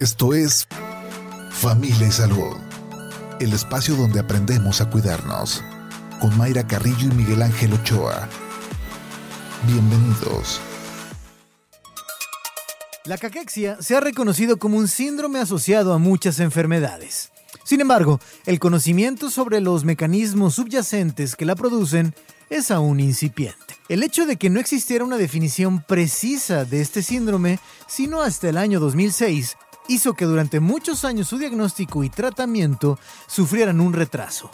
Esto es Familia y Salud, el espacio donde aprendemos a cuidarnos, con Mayra Carrillo y Miguel Ángel Ochoa. Bienvenidos. La caquexia se ha reconocido como un síndrome asociado a muchas enfermedades. Sin embargo, el conocimiento sobre los mecanismos subyacentes que la producen es aún incipiente. El hecho de que no existiera una definición precisa de este síndrome, sino hasta el año 2006, hizo que durante muchos años su diagnóstico y tratamiento sufrieran un retraso.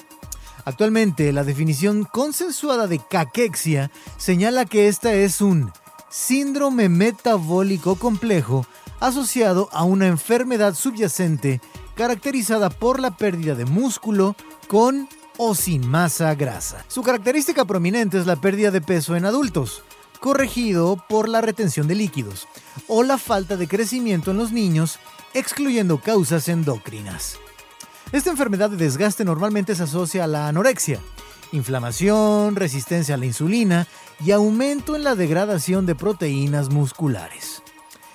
Actualmente, la definición consensuada de caquexia señala que esta es un síndrome metabólico complejo asociado a una enfermedad subyacente caracterizada por la pérdida de músculo con o sin masa grasa. Su característica prominente es la pérdida de peso en adultos, corregido por la retención de líquidos, o la falta de crecimiento en los niños excluyendo causas endocrinas. Esta enfermedad de desgaste normalmente se asocia a la anorexia, inflamación, resistencia a la insulina y aumento en la degradación de proteínas musculares.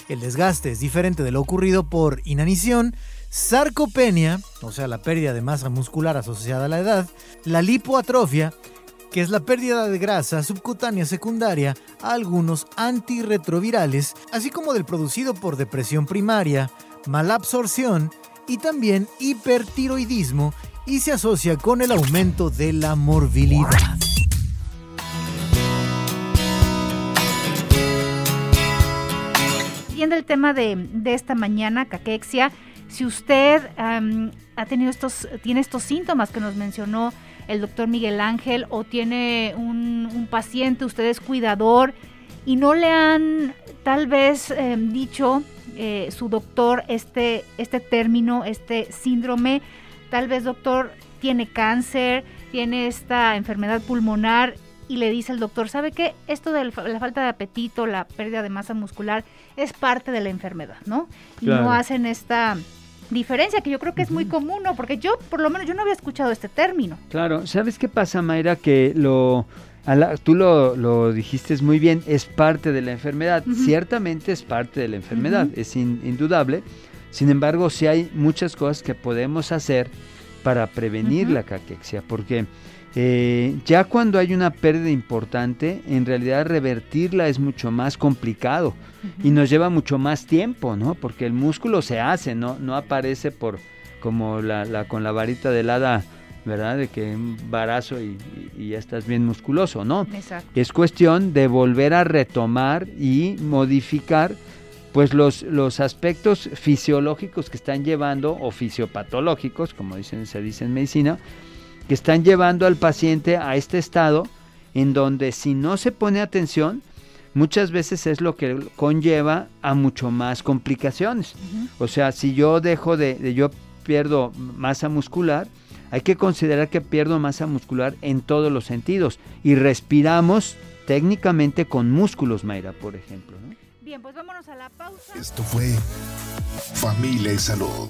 El desgaste es diferente de lo ocurrido por inanición, sarcopenia, o sea, la pérdida de masa muscular asociada a la edad, la lipoatrofia, que es la pérdida de grasa subcutánea secundaria a algunos antirretrovirales, así como del producido por depresión primaria, malabsorción y también hipertiroidismo y se asocia con el aumento de la morbilidad. Siguiendo el tema de, esta mañana, caquexia, si usted ha tenido estos, tiene estos síntomas que nos mencionó el doctor Miguel Ángel o tiene un, un paciente, usted es cuidador y no le han tal vez em, dicho eh, su doctor este, este término, este síndrome. Tal vez doctor tiene cáncer, tiene esta enfermedad pulmonar y le dice el doctor, ¿sabe qué? Esto de la falta de apetito, la pérdida de masa muscular es parte de la enfermedad, ¿no? Y no hacen esta diferencia que yo creo que es muy común, ¿no? Porque yo, por lo menos, yo no había escuchado este término. Claro, ¿sabes qué pasa, Mayra? Que lo tú lo, dijiste muy bien, es parte de la enfermedad. Ciertamente es parte de la enfermedad, es indudable. Sin embargo, sí hay muchas cosas que podemos hacer para prevenir la caquexia, porque eh, ya cuando hay una pérdida importante, en realidad revertirla es mucho más complicado y nos lleva mucho más tiempo, ¿no? Porque el músculo se hace, no, no aparece por como la, la con la varita de hada ¿verdad? De que un embarazo y, ya estás bien musculoso, ¿no? Exacto. Es cuestión de volver a retomar y modificar pues los, los aspectos fisiológicos que están llevando, o fisiopatológicos, como dicen, se dice en medicina, que están llevando al paciente a este estado en donde si no se pone atención, muchas veces es lo que conlleva a mucho más complicaciones. O sea, si yo dejo de, de, yo pierdo masa muscular, hay que considerar que pierdo masa muscular en todos los sentidos y respiramos técnicamente con músculos, Mayra, por ejemplo. Bien, pues vámonos a la pausa. Esto fue Familia y Salud.